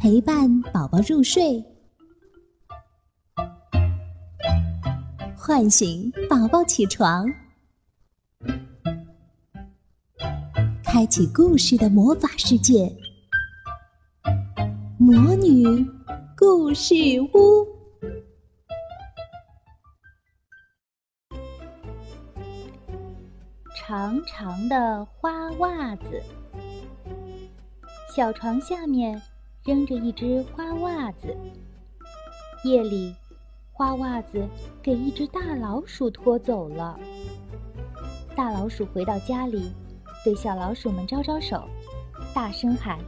陪伴宝宝入睡，唤醒宝宝起床，开启故事的魔法世界——魔女故事屋。长长的花袜子，小床下面扔着一只花袜子。夜里，花袜子给一只大老鼠拖走了。大老鼠回到家里，对小老鼠们招招手，大声喊：“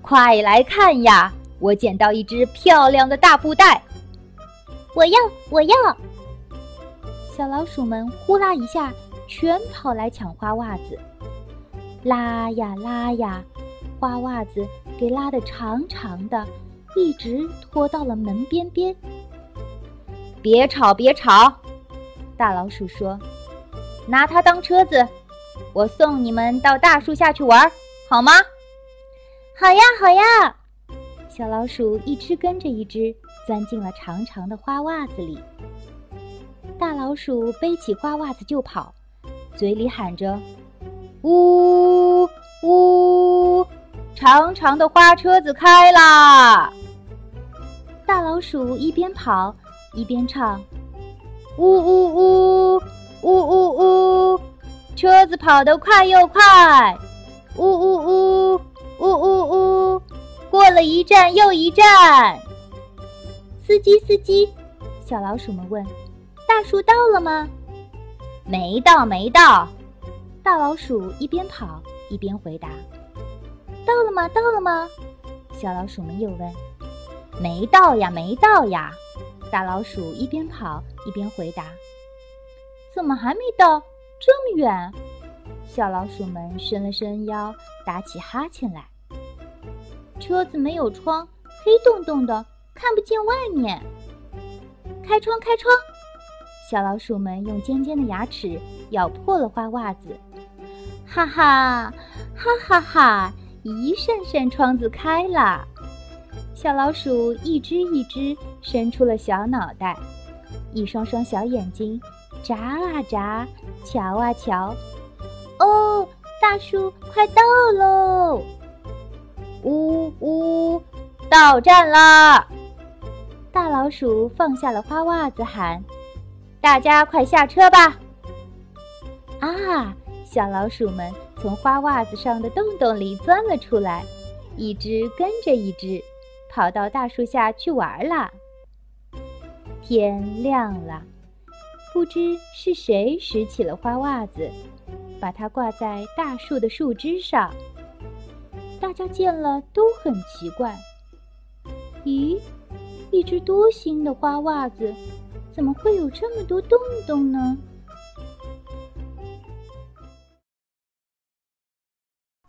快来看呀！我捡到一只漂亮的大布袋！我要，我要！”小老鼠们呼啦一下。全跑来抢花袜子，拉呀拉呀，花袜子给拉得长长的，一直拖到了门边边。别吵，别吵！大老鼠说：“拿它当车子，我送你们到大树下去玩，好吗？”“好呀，好呀！”小老鼠一只跟着一只钻进了长长的花袜子里。大老鼠背起花袜子就跑。嘴里喊着：“呜呜，长长的花车子开啦！”大老鼠一边跑一边唱：“呜呜呜，呜呜呜，车子跑得快又快！呜呜呜，呜呜呜，过了一站又一站。”司机，司机，小老鼠们问：“大树到了吗？”没到，没到。大老鼠一边跑一边回答：“到了吗？到了吗？”小老鼠们又问：“没到呀，没到呀。”大老鼠一边跑一边回答：“怎么还没到？这么远？”小老鼠们伸了伸腰，打起哈欠来。车子没有窗，黑洞洞的，看不见外面。开窗，开窗。小老鼠们用尖尖的牙齿咬破了花袜子，哈哈，哈哈哈！一扇扇窗子开了，小老鼠一只一只伸出了小脑袋，一双双小眼睛眨啊眨，瞧啊瞧。哦，大树快到喽！呜呜，到站啦！大老鼠放下了花袜子，喊。大家快下车吧！啊，小老鼠们从花袜子上的洞洞里钻了出来，一只跟着一只，跑到大树下去玩了。天亮了，不知是谁拾起了花袜子，把它挂在大树的树枝上。大家见了都很奇怪：咦，一只多新的花袜子！怎么会有这么多洞洞呢？